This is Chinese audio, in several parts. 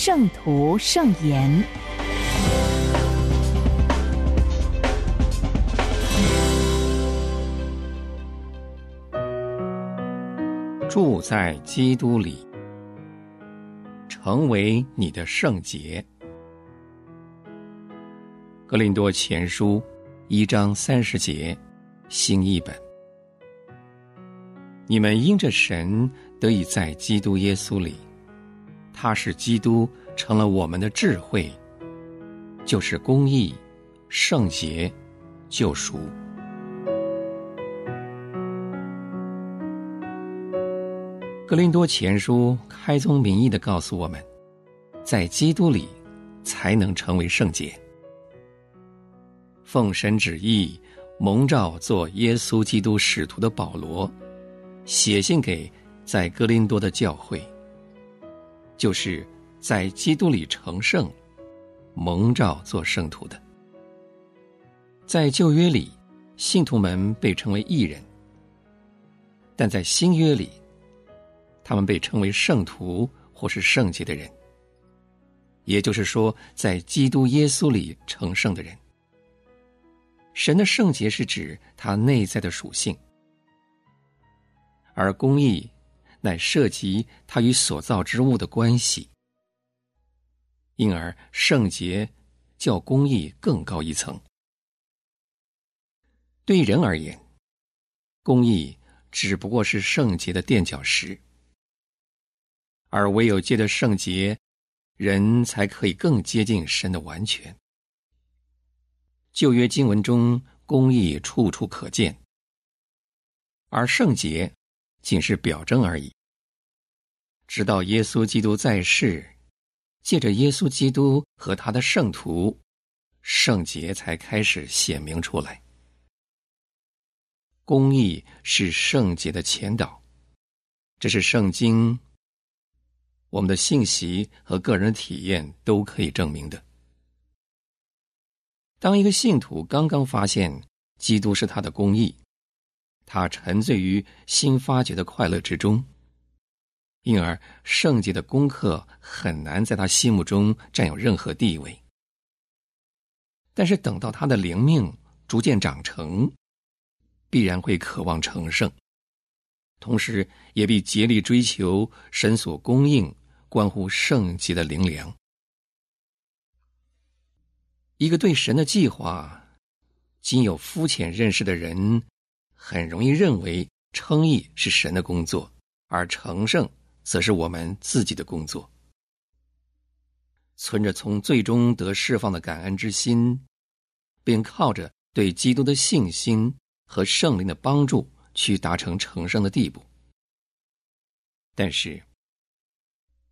圣徒圣言》。住在基督里，成为你的圣洁。格林多前书一章三十节，新译本。你们因着神得以在基督耶稣里，他使基督成了我们的智慧，就是公义、圣洁、救赎。格林多前书开宗明义的告诉我们，在基督里才能成为圣洁。奉神旨意蒙召做耶稣基督使徒的保罗，写信给在格林多的教会，就是在基督里成圣、蒙召做圣徒的。在旧约里，信徒们被称为义人，但在新约里。他们被称为圣徒或是圣洁的人，也就是说，在基督耶稣里成圣的人。神的圣洁是指他内在的属性，而公义乃涉及他与所造之物的关系，因而圣洁较公义更高一层。对人而言，公义只不过是圣洁的垫脚石。而唯有借着圣洁，人才可以更接近神的完全。旧约经文中，公义处处可见，而圣洁仅是表征而已。直到耶稣基督在世，借着耶稣基督和他的圣徒，圣洁才开始显明出来。公义是圣洁的前导，这是圣经。我们的信息和个人体验都可以证明的。当一个信徒刚刚发现基督是他的公义，他沉醉于新发掘的快乐之中，因而圣洁的功课很难在他心目中占有任何地位。但是等到他的灵命逐渐长成，必然会渴望成圣。同时，也必竭力追求神所供应、关乎圣洁的灵粮。一个对神的计划仅有肤浅认识的人，很容易认为称义是神的工作，而成圣则是我们自己的工作。存着从最终得释放的感恩之心，并靠着对基督的信心和圣灵的帮助。去达成成圣的地步，但是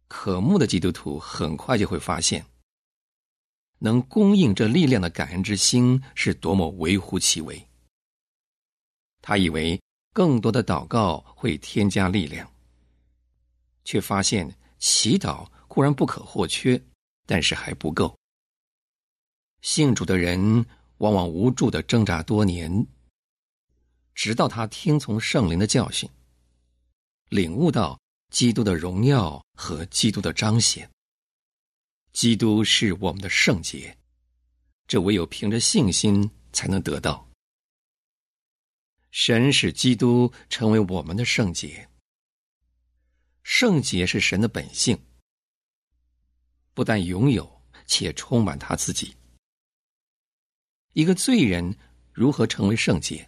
可慕的基督徒很快就会发现，能供应这力量的感恩之心是多么微乎其微。他以为更多的祷告会添加力量，却发现祈祷固然不可或缺，但是还不够。信主的人往往无助的挣扎多年。直到他听从圣灵的教训，领悟到基督的荣耀和基督的彰显。基督是我们的圣洁，这唯有凭着信心才能得到。神使基督成为我们的圣洁，圣洁是神的本性，不但拥有，且充满他自己。一个罪人如何成为圣洁？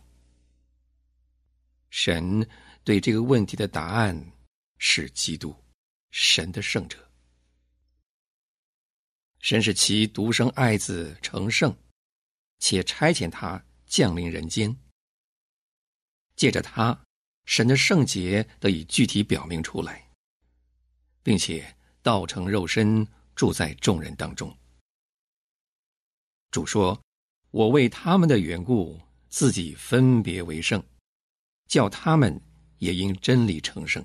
神对这个问题的答案是基督，神的圣者。神使其独生爱子成圣，且差遣他降临人间。借着他，神的圣洁得以具体表明出来，并且道成肉身住在众人当中。主说：“我为他们的缘故，自己分别为圣，叫他们也因真理成圣。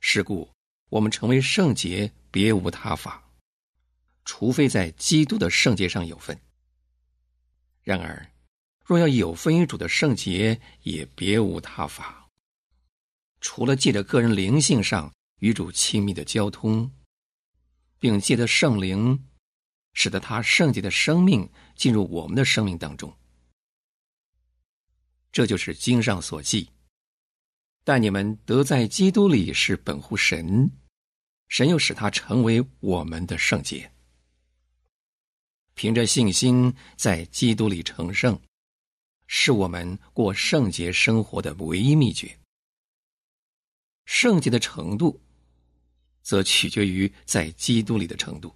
是故，我们成为圣洁，别无他法，除非在基督的圣洁上有份。然而，若要有分于主的圣洁，也别无他法，除了借着个人灵性上与主亲密的交通，并借着圣灵。”使得他圣洁的生命进入我们的生命当中，这就是经上所记。但你们得在基督里是本乎神，神又使他成为我们的圣洁。凭着信心在基督里成圣，是我们过圣洁生活的唯一秘诀。圣洁的程度，则取决于在基督里的程度。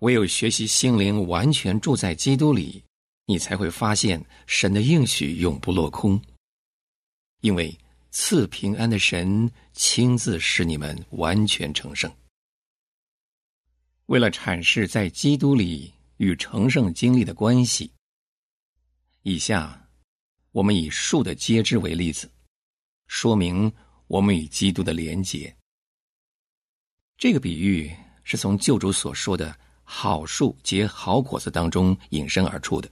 唯有学习心灵完全住在基督里，你才会发现神的应许永不落空。因为赐平安的神亲自使你们完全成圣。为了阐释在基督里与成圣经历的关系，以下我们以树的接枝为例子，说明我们与基督的连结。这个比喻是从救主所说的。好树结好果子当中引申而出的。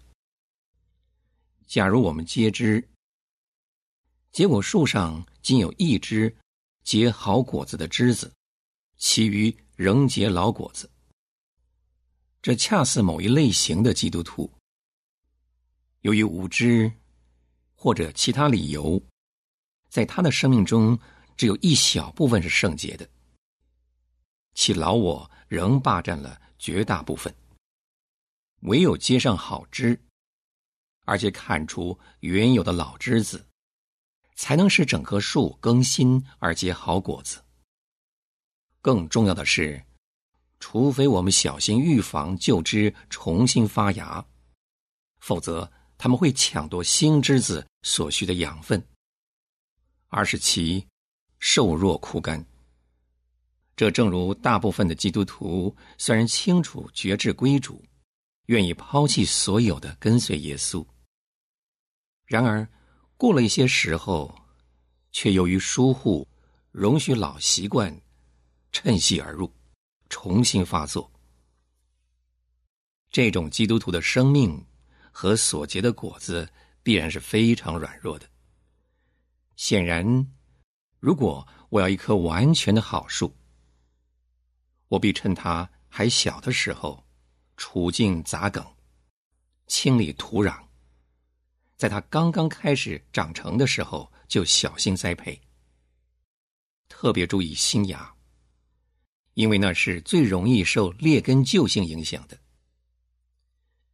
假如我们皆知，结果树上仅有一枝结好果子的枝子，其余仍结老果子，这恰似某一类型的基督徒，由于无知或者其他理由，在他的生命中只有一小部分是圣洁的，其老我仍霸占了。绝大部分，唯有接上好枝，而且砍除原有的老枝子，才能使整棵树更新而结好果子。更重要的是，除非我们小心预防旧枝重新发芽，否则他们会抢夺新枝子所需的养分，而使其瘦弱枯干。这正如大部分的基督徒虽然清楚觉志归主，愿意抛弃所有的跟随耶稣，然而过了一些时候，却由于疏忽，容许老习惯趁隙而入，重新发作。这种基督徒的生命和所结的果子必然是非常软弱的。显然，如果我要一棵完全的好树，我必趁它还小的时候，除尽杂梗，清理土壤。在它刚刚开始长成的时候，就小心栽培。特别注意新芽，因为那是最容易受劣根旧性影响的。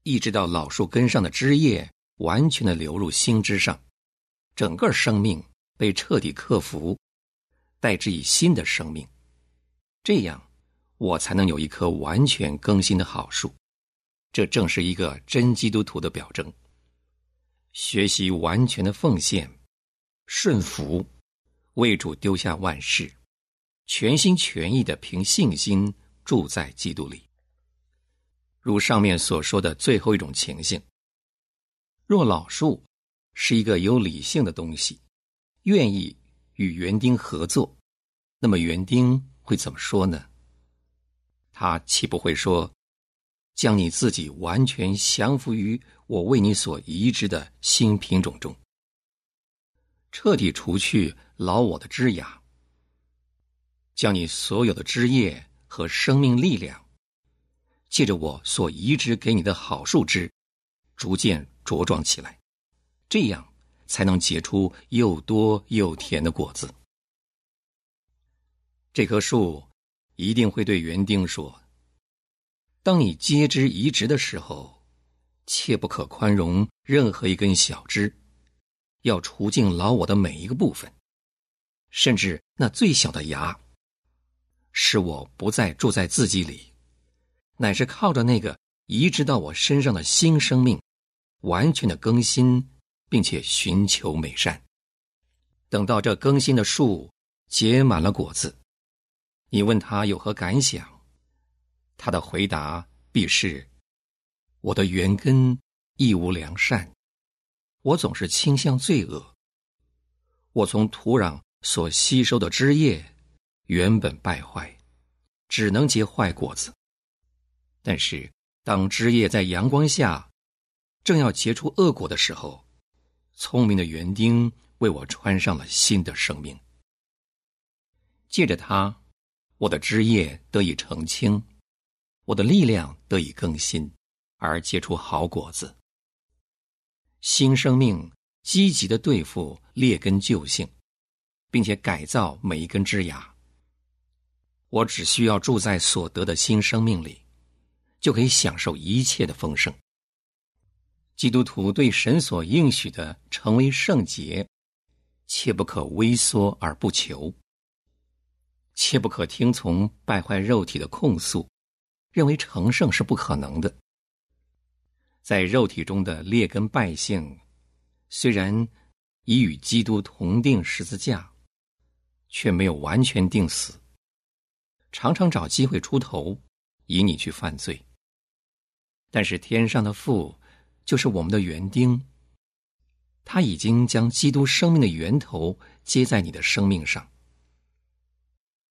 一直到老树根上的枝叶完全的流入新枝上，整个生命被彻底克服，代之以新的生命，这样。我才能有一棵完全更新的好树，这正是一个真基督徒的表征。学习完全的奉献、顺服，为主丢下万事，全心全意的凭信心住在基督里。如上面所说的最后一种情形，若老树是一个有理性的东西，愿意与园丁合作，那么园丁会怎么说呢？他岂不会说，将你自己完全降服于我为你所移植的新品种中，彻底除去老我的枝芽，将你所有的枝叶和生命力量，借着我所移植给你的好树枝，逐渐茁壮起来，这样才能结出又多又甜的果子。这棵树。一定会对园丁说：“当你接枝移植的时候，切不可宽容任何一根小枝，要除尽老我的每一个部分，甚至那最小的芽，使我不再住在自己里，乃是靠着那个移植到我身上的新生命，完全的更新，并且寻求美善。等到这更新的树结满了果子。”你问他有何感想？他的回答必是：“我的原根亦无良善，我总是倾向罪恶。我从土壤所吸收的枝叶原本败坏，只能结坏果子。但是当枝叶在阳光下正要结出恶果的时候，聪明的园丁为我穿上了新的生命。借着它，我的枝叶得以澄清。”我的力量得以更新，而结出好果子。新生命积极的对付劣根旧性，并且改造每一根枝芽。我只需要住在所得的新生命里，就可以享受一切的丰盛。基督徒对神所应许的成为圣洁，切不可微缩而不求，切不可听从败坏肉体的控诉。认为成圣是不可能的，在肉体中的劣根败性，虽然已与基督同定十字架，却没有完全定死，常常找机会出头，引你去犯罪。但是天上的父就是我们的园丁，他已经将基督生命的源头接在你的生命上，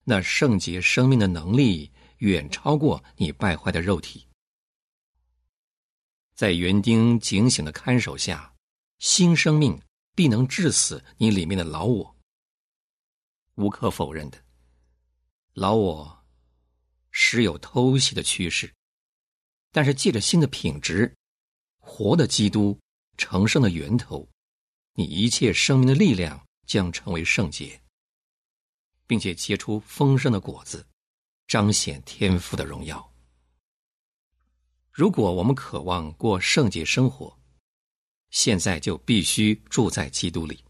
那圣洁生命的能力。远超过你败坏的肉体，在园丁警醒的看守下，新生命必能致死你里面的老我。无可否认的，老我时有偷袭的趋势，但是借着新的品质，活的基督成圣的源头，你一切生命的力量将成为圣洁，并且结出丰盛的果子。彰显天赋的荣耀。如果我们渴望过圣洁生活，现在就必须住在基督里，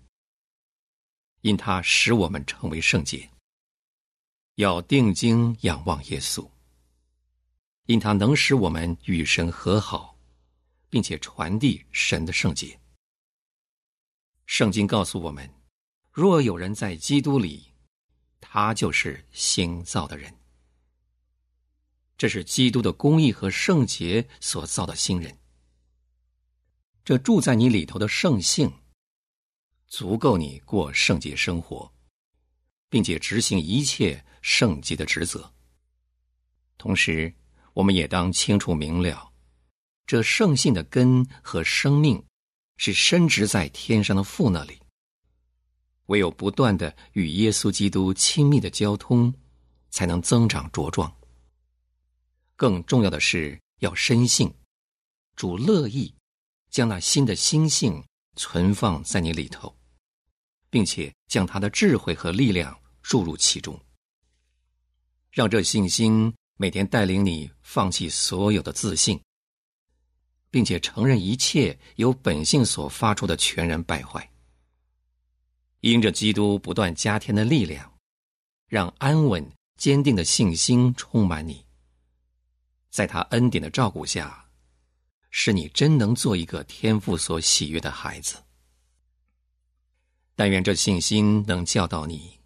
因他使我们成为圣洁。要定睛仰望耶稣，因他能使我们与神和好，并且传递神的圣洁。圣经告诉我们：若有人在基督里，他就是新造的人。这是基督的公义和圣洁所造的新人。这住在你里头的圣性，足够你过圣洁生活，并且执行一切圣洁的职责。同时，我们也当清楚明了，这圣性的根和生命是深植在天上的父那里。唯有不断的与耶稣基督亲密的交通，才能增长茁壮。更重要的是要深信，主乐意将那新的心性存放在你里头，并且将他的智慧和力量注入其中，让这信心每天带领你放弃所有的自信，并且承认一切由本性所发出的全然败坏，因着基督不断加添的力量，让安稳坚定的信心充满你。在他恩典的照顾下，使你真能做一个天父所喜悦的孩子。但愿这信心能教导你，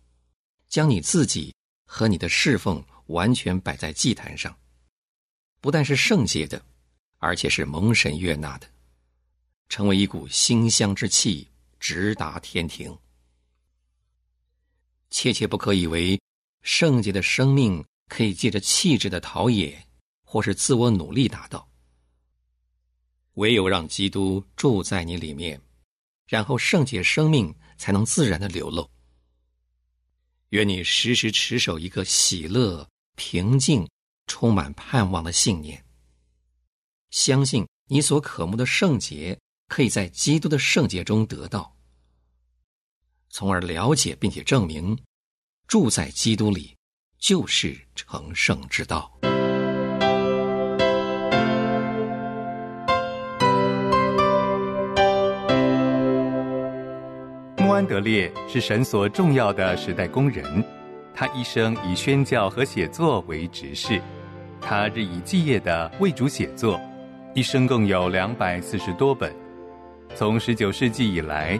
将你自己和你的侍奉完全摆在祭坛上，不但是圣洁的，而且是蒙神悦纳的，成为一股馨香之气，直达天庭。切切不可以为圣洁的生命可以借着气质的陶冶。或是自我努力达到，唯有让基督住在你里面，然后圣洁生命才能自然的流露。愿你时时持守一个喜乐、平静、充满盼望的信念，相信你所渴慕的圣洁可以在基督的圣洁中得到，从而了解并且证明，住在基督里就是成圣之道。穆安德烈是神所重要的时代工人，他一生以宣教和写作为职事，他日以继夜的为主写作，一生共有两百四十多本。从十九世纪以来，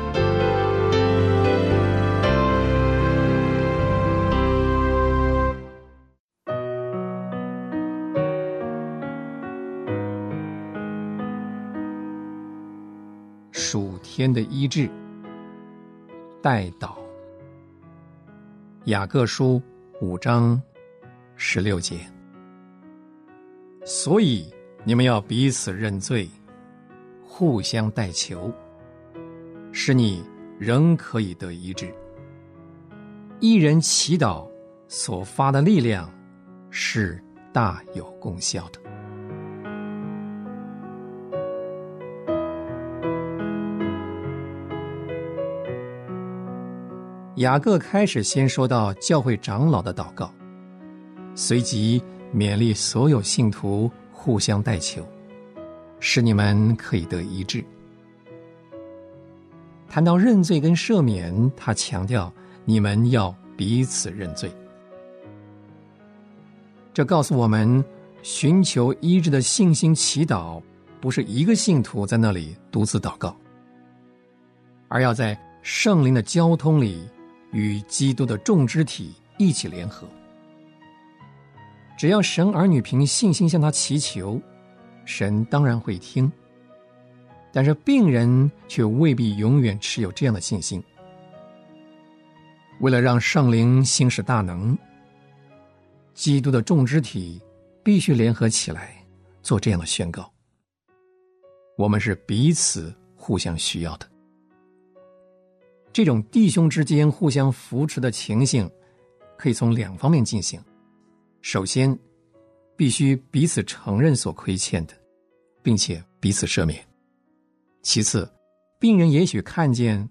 天的医治，代祷。雅各书五章十六节，所以你们要彼此认罪，互相代求，使你仍可以得医治。一人祈祷所发的力量是大有功效的。雅各开始先说到教会长老的祷告，随即勉励所有信徒互相代求，使你们可以得医治。谈到认罪跟赦免，他强调你们要彼此认罪。这告诉我们，寻求医治的信心祈祷，不是一个信徒在那里独自祷告，而要在圣灵的交通里。与基督的众肢体一起联合。只要神儿女凭信心向他祈求，神当然会听。但是病人却未必永远持有这样的信心。为了让圣灵行使大能，基督的众肢体必须联合起来做这样的宣告：我们是彼此互相需要的。这种弟兄之间互相扶持的情形，可以从两方面进行。首先，必须彼此承认所亏欠的，并且彼此赦免；其次，病人也许看见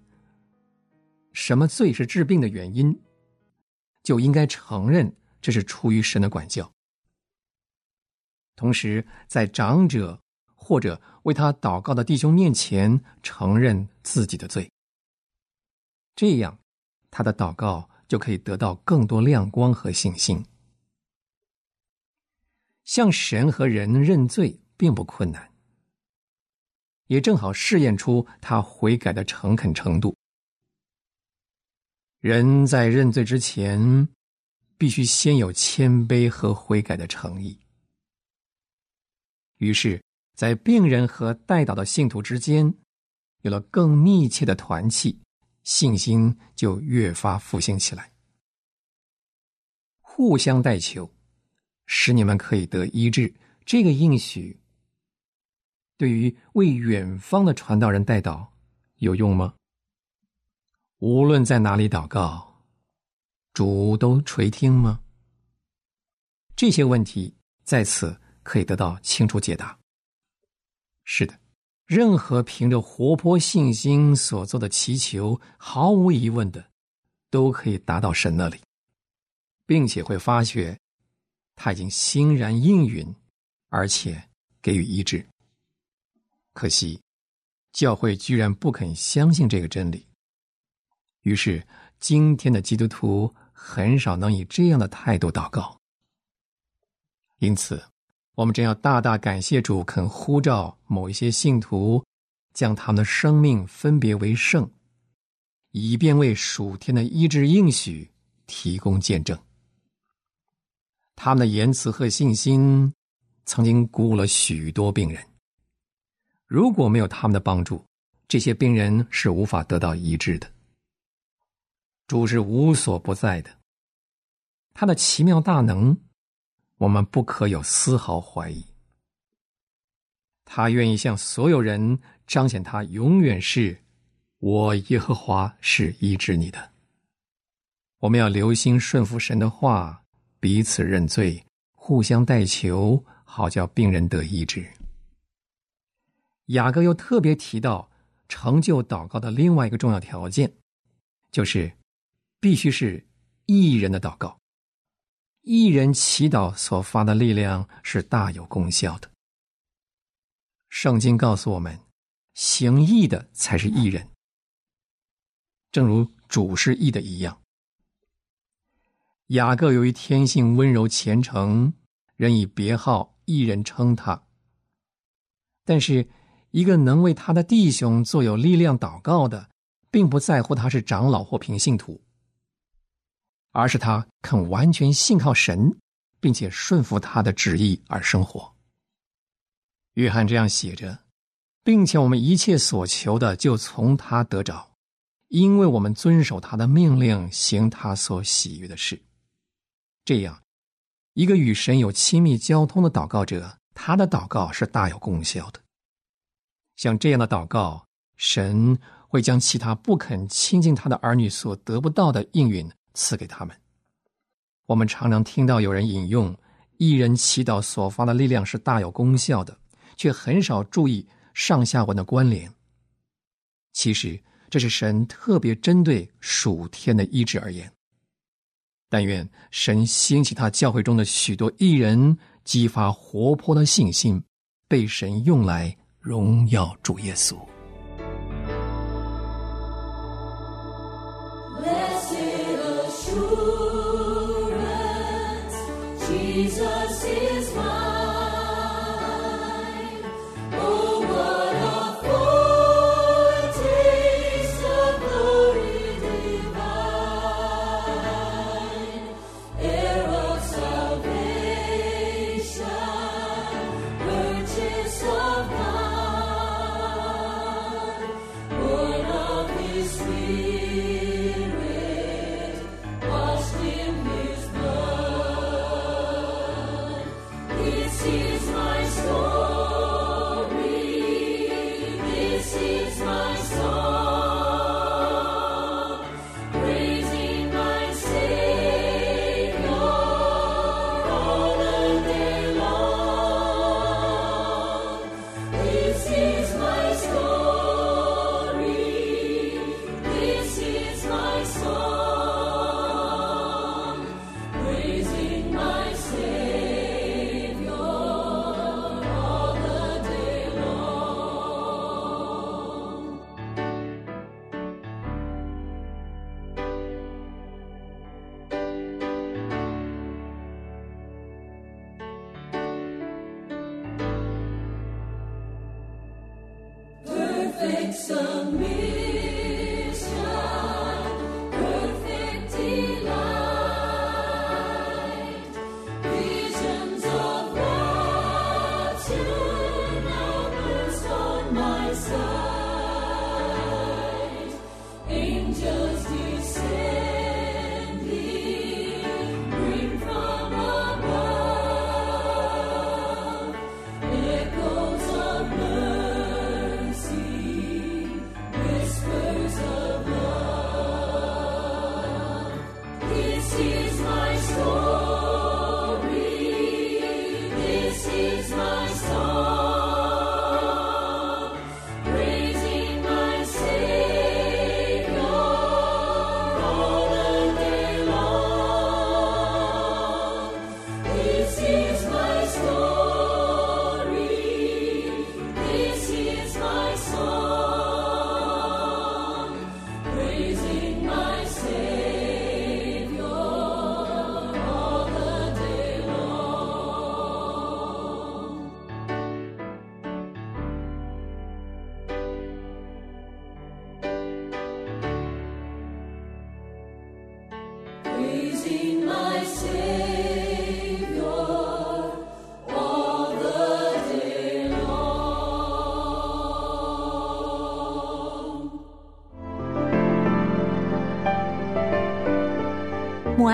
什么罪是治病的原因，就应该承认这是出于神的管教。同时，在长者或者为他祷告的弟兄面前承认自己的罪。这样，他的祷告就可以得到更多亮光和信心。向神和人认罪并不困难，也正好试验出他悔改的诚恳程度。人在认罪之前，必须先有谦卑和悔改的诚意。于是，在病人和代祷的信徒之间，有了更密切的团契。信心就越发复兴起来，互相代求，使你们可以得医治。这个应许对于为远方的传道人代祷有用吗？无论在哪里祷告，主都垂听吗？这些问题在此可以得到清楚解答。是的。任何凭着活泼信心所做的祈求，毫无疑问的，都可以达到神那里，并且会发觉他已经欣然应允，而且给予医治。可惜，教会居然不肯相信这个真理，于是今天的基督徒很少能以这样的态度祷告。因此。我们真要大大感谢主，肯呼召某一些信徒，将他们的生命分别为圣，以便为属天的医治应许提供见证。他们的言辞和信心，曾经鼓舞了许多病人。如果没有他们的帮助，这些病人是无法得到医治的。主是无所不在的，他的奇妙大能。我们不可有丝毫怀疑，他愿意向所有人彰显他永远是我耶和华是医治你的。我们要留心顺服神的话，彼此认罪，互相代求，好叫病人得医治。雅各又特别提到，成就祷告的另外一个重要条件，就是必须是艺人的祷告。一人祈祷所发的力量是大有功效的。圣经告诉我们，行义的才是义人，正如主是义的一样。雅各由于天性温柔虔诚，人以别号一人称他。但是，一个能为他的弟兄做有力量祷告的，并不在乎他是长老或平信徒，而是他肯完全信靠神，并且顺服他的旨意而生活。约翰这样写着，并且我们一切所求的就从他得着，因为我们遵守他的命令，行他所喜悦的事。这样，一个与神有亲密交通的祷告者，他的祷告是大有功效的。像这样的祷告，神会将其他不肯亲近他的儿女所得不到的应允赐给他们。我们常常听到有人引用“一人祈祷所发的力量是大有功效的”，却很少注意上下文的关联。其实，这是神特别针对属天的医治而言。但愿神兴起他教会中的许多艺人，激发活泼的信心，被神用来。荣耀主耶稣。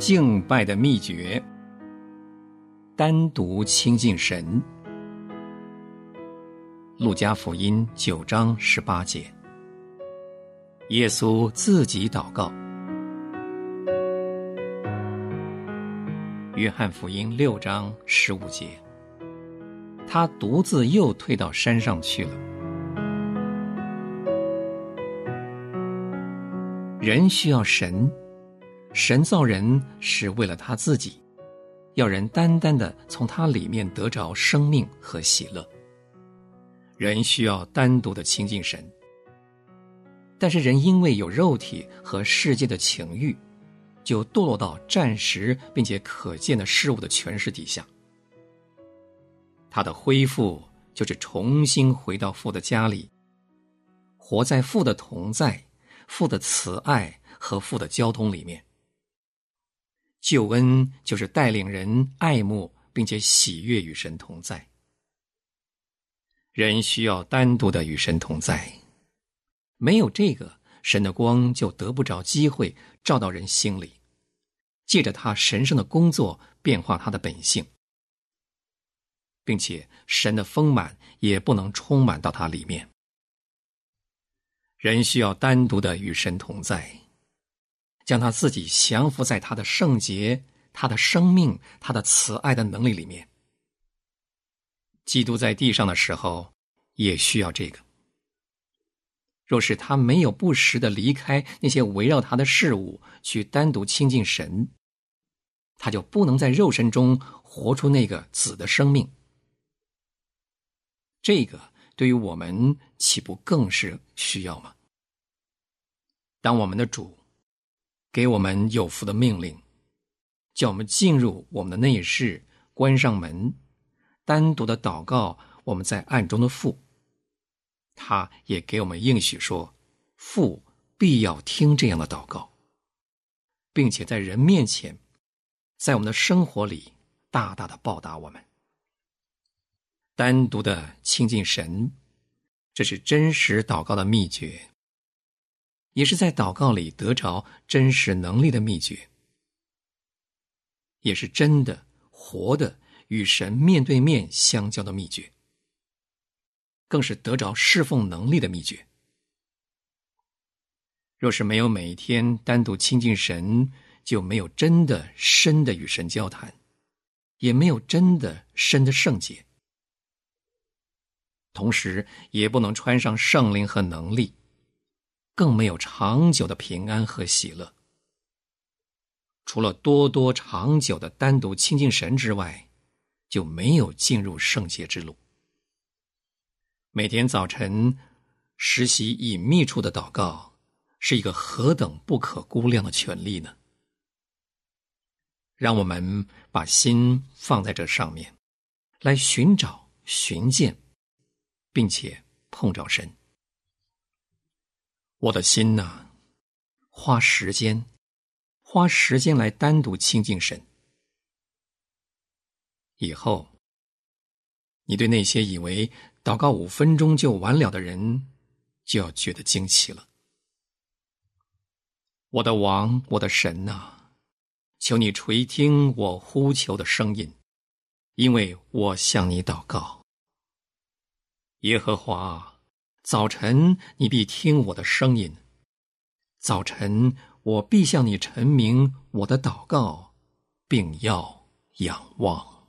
敬拜的秘诀：单独亲近神。路加福音九章十八节，耶稣自己祷告：“约翰福音六章十五节，他独自又退到山上去了。人需要神，神造人是为了他自己，要人单单的从他里面得着生命和喜乐。人需要单独的亲近神，但是人因为有肉体和世界的情欲，就堕落到暂时并且可见的事物的权势底下。他的恢复就是重新回到父的家里，活在父的同在。父的慈爱和父的交通里面，救恩就是带领人爱慕并且喜悦与神同在。人需要单独的与神同在，没有这个，神的光就得不着机会照到人心里，借着他神圣的工作变化他的本性，并且神的丰满也不能充满到他里面。人需要单独的与神同在，将他自己降服在他的圣洁、他的生命、他的慈爱的能力里面。基督在地上的时候也需要这个。若是他没有不时的离开那些围绕他的事物，去单独亲近神，他就不能在肉身中活出那个子的生命。这个。对于我们岂不更是需要吗？当我们的主给我们有福的命令，叫我们进入我们的内室，关上门，单独的祷告，我们在暗中的父，他也给我们应许说，父必要听这样的祷告，并且在人面前，在我们的生活里大大的报答我们。单独的亲近神，这是真实祷告的秘诀，也是在祷告里得着真实能力的秘诀，也是真的活的与神面对面相交的秘诀，更是得着侍奉能力的秘诀。若是没有每天单独亲近神，就没有真的深的与神交谈，也没有真的深的圣洁。同时，也不能穿上圣灵和能力，更没有长久的平安和喜乐。除了多多长久的单独亲近神之外，就没有进入圣洁之路。每天早晨实习隐秘处的祷告，是一个何等不可估量的权利呢？让我们把心放在这上面，来寻找、寻见。并且碰着神，我的心呐，花时间，花时间来单独亲近神。以后，你对那些以为祷告五分钟就完了的人，就要觉得惊奇了。我的王，我的神呐，求你垂听我呼求的声音，因为我向你祷告。耶和华，早晨你必听我的声音；早晨我必向你陈明我的祷告，并要仰望。